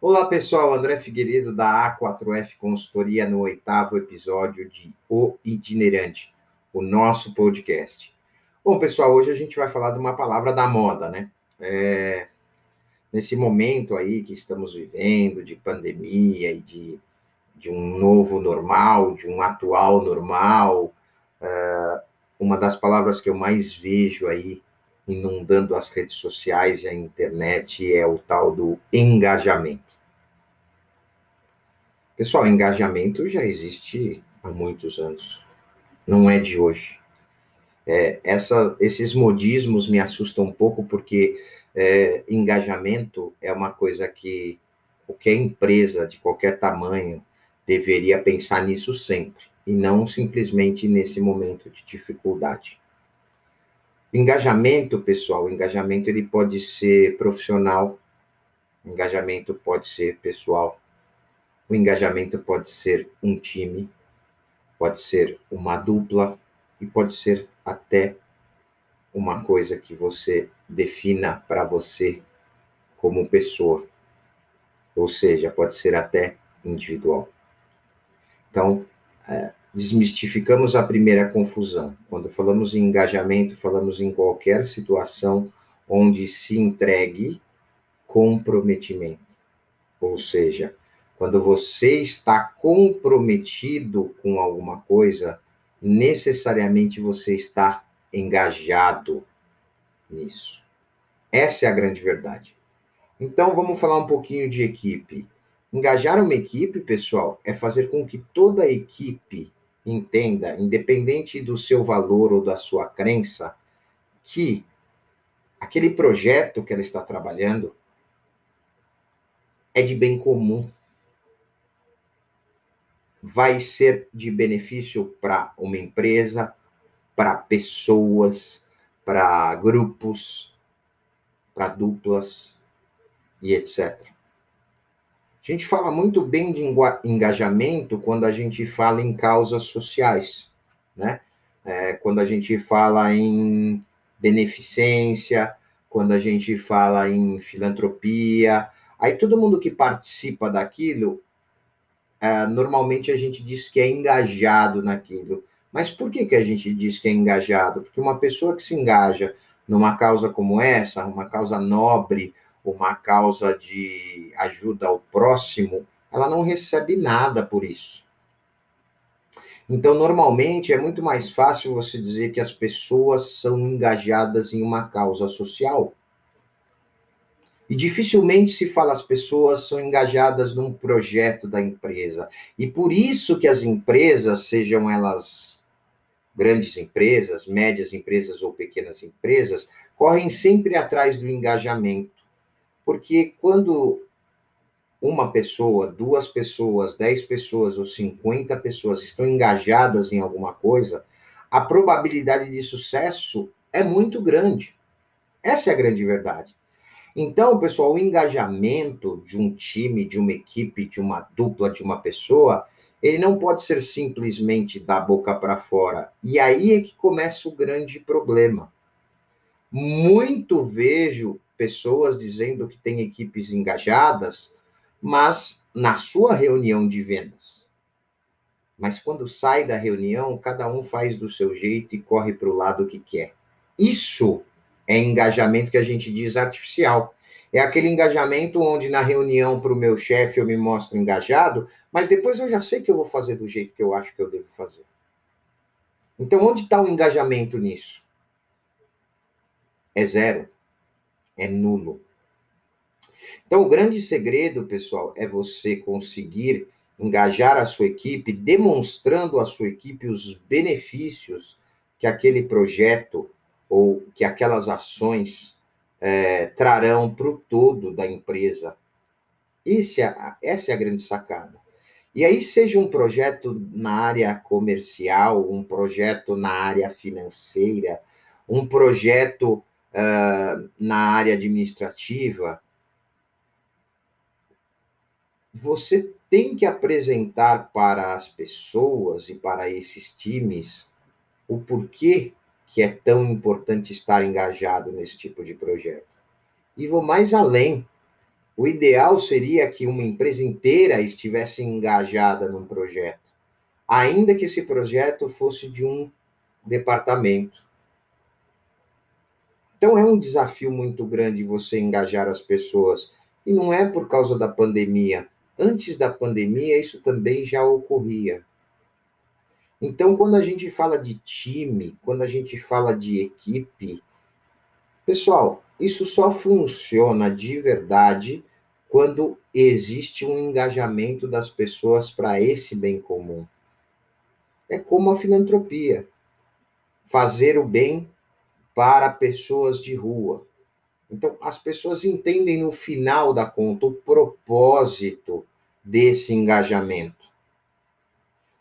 Olá pessoal, André Figueiredo da A4F Consultoria no oitavo episódio de O Itinerante, o nosso podcast. Bom pessoal, hoje a gente vai falar de uma palavra da moda, né? É, nesse momento aí que estamos vivendo de pandemia e de, de um novo normal, de um atual normal, é, uma das palavras que eu mais vejo aí inundando as redes sociais e a internet é o tal do engajamento. Pessoal, engajamento já existe há muitos anos, não é de hoje. É, essa, esses modismos me assustam um pouco porque é, engajamento é uma coisa que qualquer empresa de qualquer tamanho deveria pensar nisso sempre e não simplesmente nesse momento de dificuldade. Engajamento, pessoal, engajamento ele pode ser profissional, engajamento pode ser pessoal, o engajamento pode ser um time, pode ser uma dupla e pode ser até uma coisa que você defina para você como pessoa. Ou seja, pode ser até individual. Então, é, desmistificamos a primeira confusão. Quando falamos em engajamento, falamos em qualquer situação onde se entregue comprometimento. Ou seja, quando você está comprometido com alguma coisa, necessariamente você está engajado nisso. Essa é a grande verdade. Então, vamos falar um pouquinho de equipe. Engajar uma equipe, pessoal, é fazer com que toda a equipe entenda, independente do seu valor ou da sua crença, que aquele projeto que ela está trabalhando é de bem comum. Vai ser de benefício para uma empresa, para pessoas, para grupos, para duplas e etc. A gente fala muito bem de engajamento quando a gente fala em causas sociais, né? É, quando a gente fala em beneficência, quando a gente fala em filantropia, aí todo mundo que participa daquilo, é, normalmente a gente diz que é engajado naquilo. Mas por que, que a gente diz que é engajado? Porque uma pessoa que se engaja numa causa como essa, uma causa nobre, uma causa de ajuda ao próximo, ela não recebe nada por isso. Então, normalmente, é muito mais fácil você dizer que as pessoas são engajadas em uma causa social. E dificilmente se fala as pessoas são engajadas num projeto da empresa. E por isso que as empresas, sejam elas grandes empresas, médias empresas ou pequenas empresas, correm sempre atrás do engajamento. Porque quando uma pessoa, duas pessoas, dez pessoas ou cinquenta pessoas estão engajadas em alguma coisa, a probabilidade de sucesso é muito grande. Essa é a grande verdade. Então, pessoal, o engajamento de um time, de uma equipe, de uma dupla, de uma pessoa, ele não pode ser simplesmente da boca para fora. E aí é que começa o grande problema. Muito vejo pessoas dizendo que tem equipes engajadas, mas na sua reunião de vendas. Mas quando sai da reunião, cada um faz do seu jeito e corre para o lado que quer. Isso é engajamento que a gente diz artificial. É aquele engajamento onde na reunião para o meu chefe eu me mostro engajado, mas depois eu já sei que eu vou fazer do jeito que eu acho que eu devo fazer. Então, onde está o engajamento nisso? É zero é nulo. Então, o grande segredo, pessoal, é você conseguir engajar a sua equipe, demonstrando à sua equipe os benefícios que aquele projeto ou que aquelas ações é, trarão para o todo da empresa. Esse é, essa é a grande sacada. E aí, seja um projeto na área comercial, um projeto na área financeira, um projeto uh, na área administrativa, você tem que apresentar para as pessoas e para esses times o porquê que é tão importante estar engajado nesse tipo de projeto. E vou mais além. O ideal seria que uma empresa inteira estivesse engajada num projeto, ainda que esse projeto fosse de um departamento. Então é um desafio muito grande você engajar as pessoas. E não é por causa da pandemia. Antes da pandemia, isso também já ocorria. Então, quando a gente fala de time, quando a gente fala de equipe, pessoal, isso só funciona de verdade quando existe um engajamento das pessoas para esse bem comum. É como a filantropia. Fazer o bem para pessoas de rua. Então, as pessoas entendem no final da conta o propósito desse engajamento.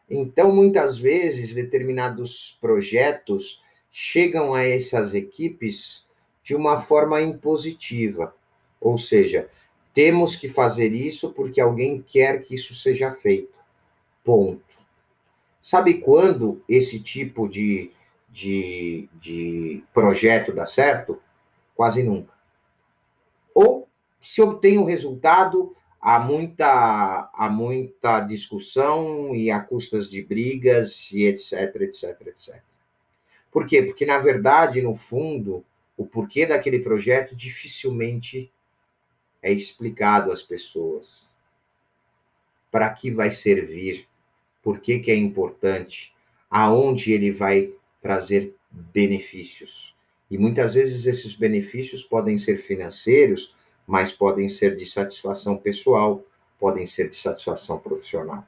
Então, muitas vezes, determinados projetos chegam a essas equipes de uma forma impositiva, ou seja, temos que fazer isso porque alguém quer que isso seja feito. Ponto. Sabe quando esse tipo de de, de projeto dá certo? Quase nunca. Ou se obtém um resultado, há muita, há muita discussão e a custas de brigas e etc, etc, etc. Por quê? Porque, na verdade, no fundo, o porquê daquele projeto dificilmente é explicado às pessoas. Para que vai servir? Por que, que é importante? Aonde ele vai trazer benefícios. E muitas vezes esses benefícios podem ser financeiros, mas podem ser de satisfação pessoal, podem ser de satisfação profissional.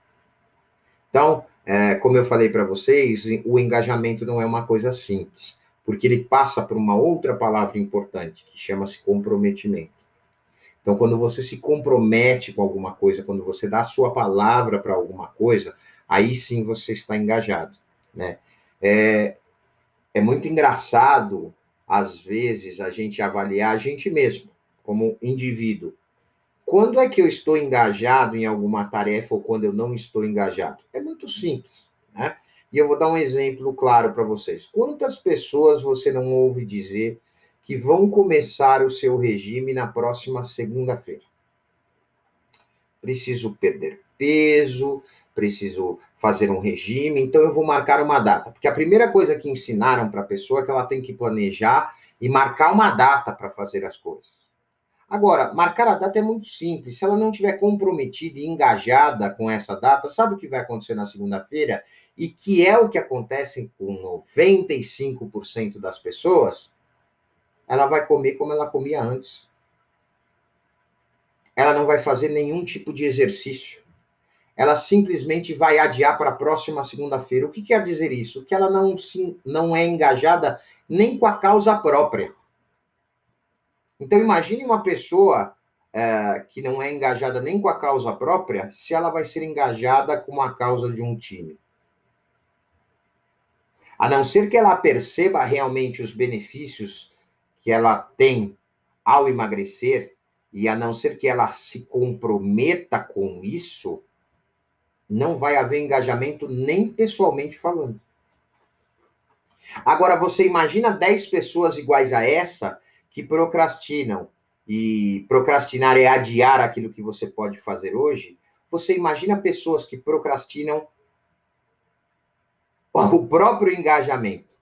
Então, é, como eu falei para vocês, o engajamento não é uma coisa simples, porque ele passa por uma outra palavra importante, que chama-se comprometimento. Então, quando você se compromete com alguma coisa, quando você dá a sua palavra para alguma coisa, aí sim você está engajado, né? É, é muito engraçado, às vezes, a gente avaliar a gente mesmo, como indivíduo. Quando é que eu estou engajado em alguma tarefa ou quando eu não estou engajado? É muito simples, né? E eu vou dar um exemplo claro para vocês. Quantas pessoas você não ouve dizer que vão começar o seu regime na próxima segunda-feira? Preciso perder peso, preciso fazer um regime, então eu vou marcar uma data. Porque a primeira coisa que ensinaram para a pessoa é que ela tem que planejar e marcar uma data para fazer as coisas. Agora, marcar a data é muito simples. Se ela não estiver comprometida e engajada com essa data, sabe o que vai acontecer na segunda-feira? E que é o que acontece com 95% das pessoas? Ela vai comer como ela comia antes. Ela não vai fazer nenhum tipo de exercício ela simplesmente vai adiar para a próxima segunda-feira. O que quer dizer isso? Que ela não, não é engajada nem com a causa própria. Então, imagine uma pessoa é, que não é engajada nem com a causa própria, se ela vai ser engajada com a causa de um time. A não ser que ela perceba realmente os benefícios que ela tem ao emagrecer, e a não ser que ela se comprometa com isso, não vai haver engajamento nem pessoalmente falando. Agora, você imagina 10 pessoas iguais a essa que procrastinam, e procrastinar é adiar aquilo que você pode fazer hoje. Você imagina pessoas que procrastinam o próprio engajamento.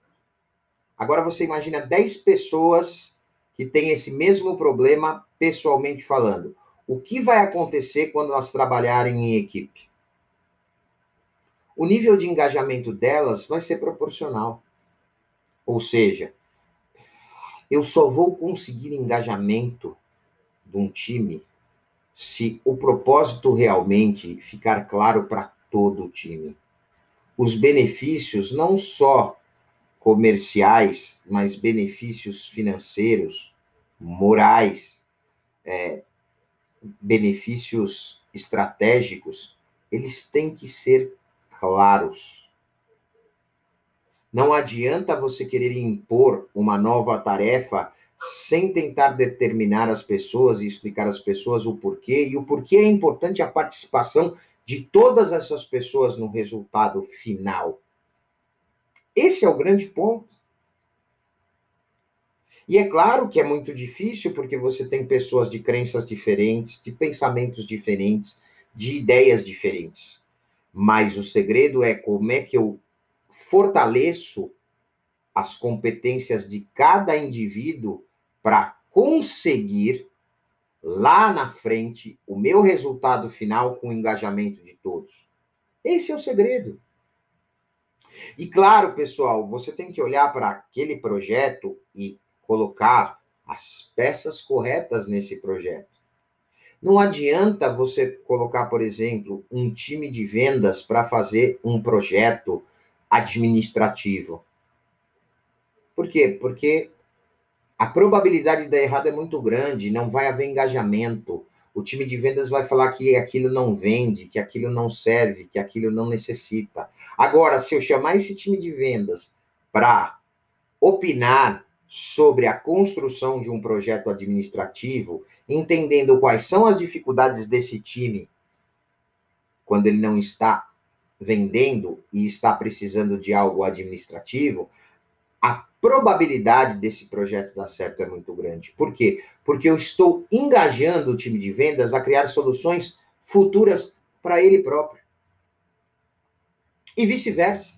Agora, você imagina 10 pessoas que têm esse mesmo problema pessoalmente falando. O que vai acontecer quando elas trabalharem em equipe? o nível de engajamento delas vai ser proporcional. Ou seja, eu só vou conseguir engajamento de um time se o propósito realmente ficar claro para todo o time. Os benefícios, não só comerciais, mas benefícios financeiros, morais, é, benefícios estratégicos, eles têm que ser claros. Não adianta você querer impor uma nova tarefa sem tentar determinar as pessoas e explicar às pessoas o porquê, e o porquê é importante a participação de todas essas pessoas no resultado final. Esse é o grande ponto. E é claro que é muito difícil, porque você tem pessoas de crenças diferentes, de pensamentos diferentes, de ideias diferentes. Mas o segredo é como é que eu fortaleço as competências de cada indivíduo para conseguir lá na frente o meu resultado final com o engajamento de todos. Esse é o segredo. E claro, pessoal, você tem que olhar para aquele projeto e colocar as peças corretas nesse projeto. Não adianta você colocar, por exemplo, um time de vendas para fazer um projeto administrativo. Por quê? Porque a probabilidade de dar errado é muito grande, não vai haver engajamento. O time de vendas vai falar que aquilo não vende, que aquilo não serve, que aquilo não necessita. Agora, se eu chamar esse time de vendas para opinar sobre a construção de um projeto administrativo, entendendo quais são as dificuldades desse time quando ele não está vendendo e está precisando de algo administrativo, a probabilidade desse projeto dar certo é muito grande. Por quê? Porque eu estou engajando o time de vendas a criar soluções futuras para ele próprio. E vice-versa.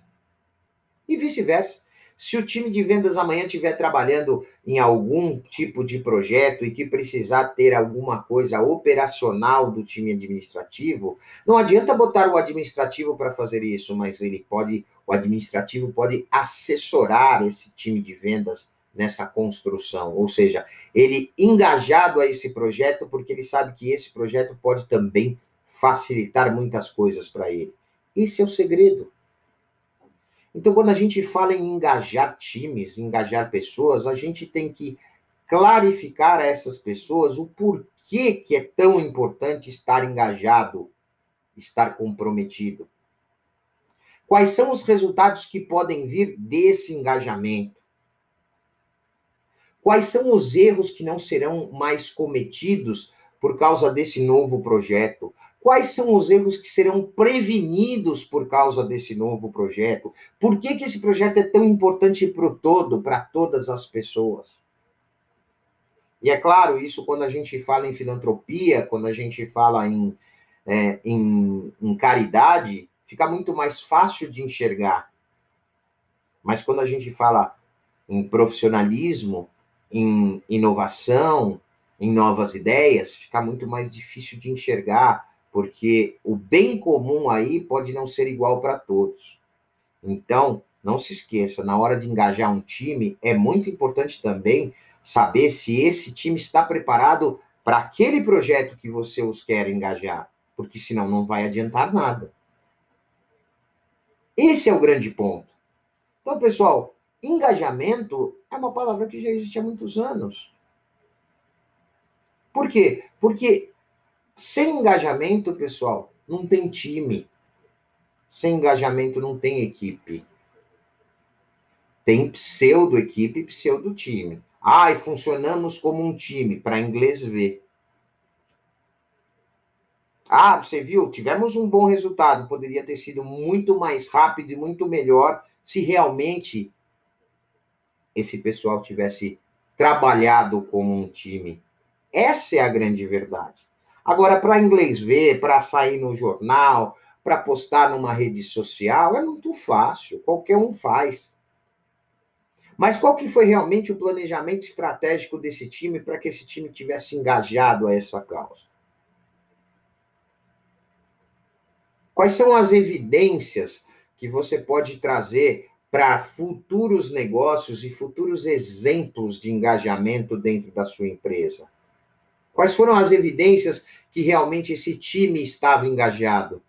E vice-versa. Se o time de vendas amanhã estiver trabalhando em algum tipo de projeto e que precisar ter alguma coisa operacional do time administrativo, não adianta botar o administrativo para fazer isso, mas ele pode, o administrativo pode assessorar esse time de vendas nessa construção, ou seja, ele engajado a esse projeto porque ele sabe que esse projeto pode também facilitar muitas coisas para ele. Esse é o segredo. Então, quando a gente fala em engajar times, engajar pessoas, a gente tem que clarificar a essas pessoas o porquê que é tão importante estar engajado, estar comprometido. Quais são os resultados que podem vir desse engajamento? Quais são os erros que não serão mais cometidos por causa desse novo projeto? Quais são os erros que serão prevenidos por causa desse novo projeto? Por que, que esse projeto é tão importante para o todo, para todas as pessoas? E é claro, isso quando a gente fala em filantropia, quando a gente fala em, é, em, em caridade, fica muito mais fácil de enxergar. Mas quando a gente fala em profissionalismo, em inovação, em novas ideias, fica muito mais difícil de enxergar porque o bem comum aí pode não ser igual para todos. Então, não se esqueça, na hora de engajar um time, é muito importante também saber se esse time está preparado para aquele projeto que você os quer engajar, porque senão não vai adiantar nada. Esse é o grande ponto. Então, pessoal, engajamento é uma palavra que já existe há muitos anos. Por quê? Porque sem engajamento, pessoal, não tem time. Sem engajamento não tem equipe. Tem pseudo-equipe pseudo-time. Ah, e funcionamos como um time, para inglês ver. Ah, você viu? Tivemos um bom resultado. Poderia ter sido muito mais rápido e muito melhor se realmente esse pessoal tivesse trabalhado como um time. Essa é a grande verdade. Agora, para inglês ver, para sair no jornal, para postar numa rede social, é muito fácil, qualquer um faz. Mas qual que foi realmente o planejamento estratégico desse time para que esse time tivesse engajado a essa causa? Quais são as evidências que você pode trazer para futuros negócios e futuros exemplos de engajamento dentro da sua empresa? Quais foram as evidências que realmente esse time estava engajado?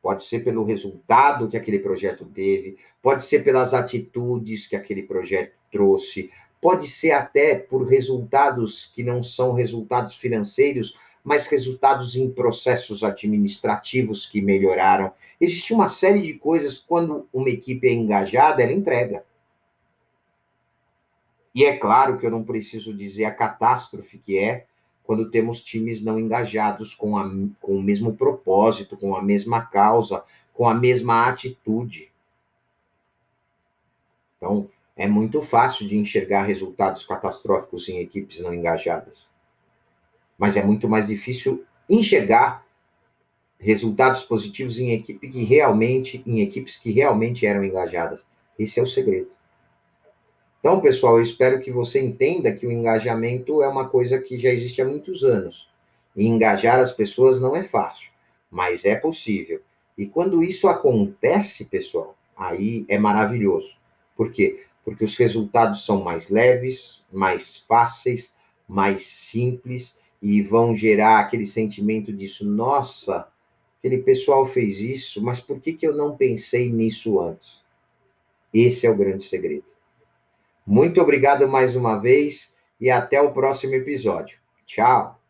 Pode ser pelo resultado que aquele projeto teve, pode ser pelas atitudes que aquele projeto trouxe, pode ser até por resultados que não são resultados financeiros, mas resultados em processos administrativos que melhoraram. Existe uma série de coisas quando uma equipe é engajada, ela entrega. E é claro que eu não preciso dizer a catástrofe que é quando temos times não engajados com, a, com o mesmo propósito, com a mesma causa, com a mesma atitude. Então, é muito fácil de enxergar resultados catastróficos em equipes não engajadas. Mas é muito mais difícil enxergar resultados positivos em equipe que realmente, em equipes que realmente eram engajadas. Esse é o segredo. Então, pessoal, eu espero que você entenda que o engajamento é uma coisa que já existe há muitos anos. E engajar as pessoas não é fácil, mas é possível. E quando isso acontece, pessoal, aí é maravilhoso. Por quê? Porque os resultados são mais leves, mais fáceis, mais simples e vão gerar aquele sentimento disso, nossa, aquele pessoal fez isso, mas por que, que eu não pensei nisso antes? Esse é o grande segredo. Muito obrigado mais uma vez e até o próximo episódio. Tchau!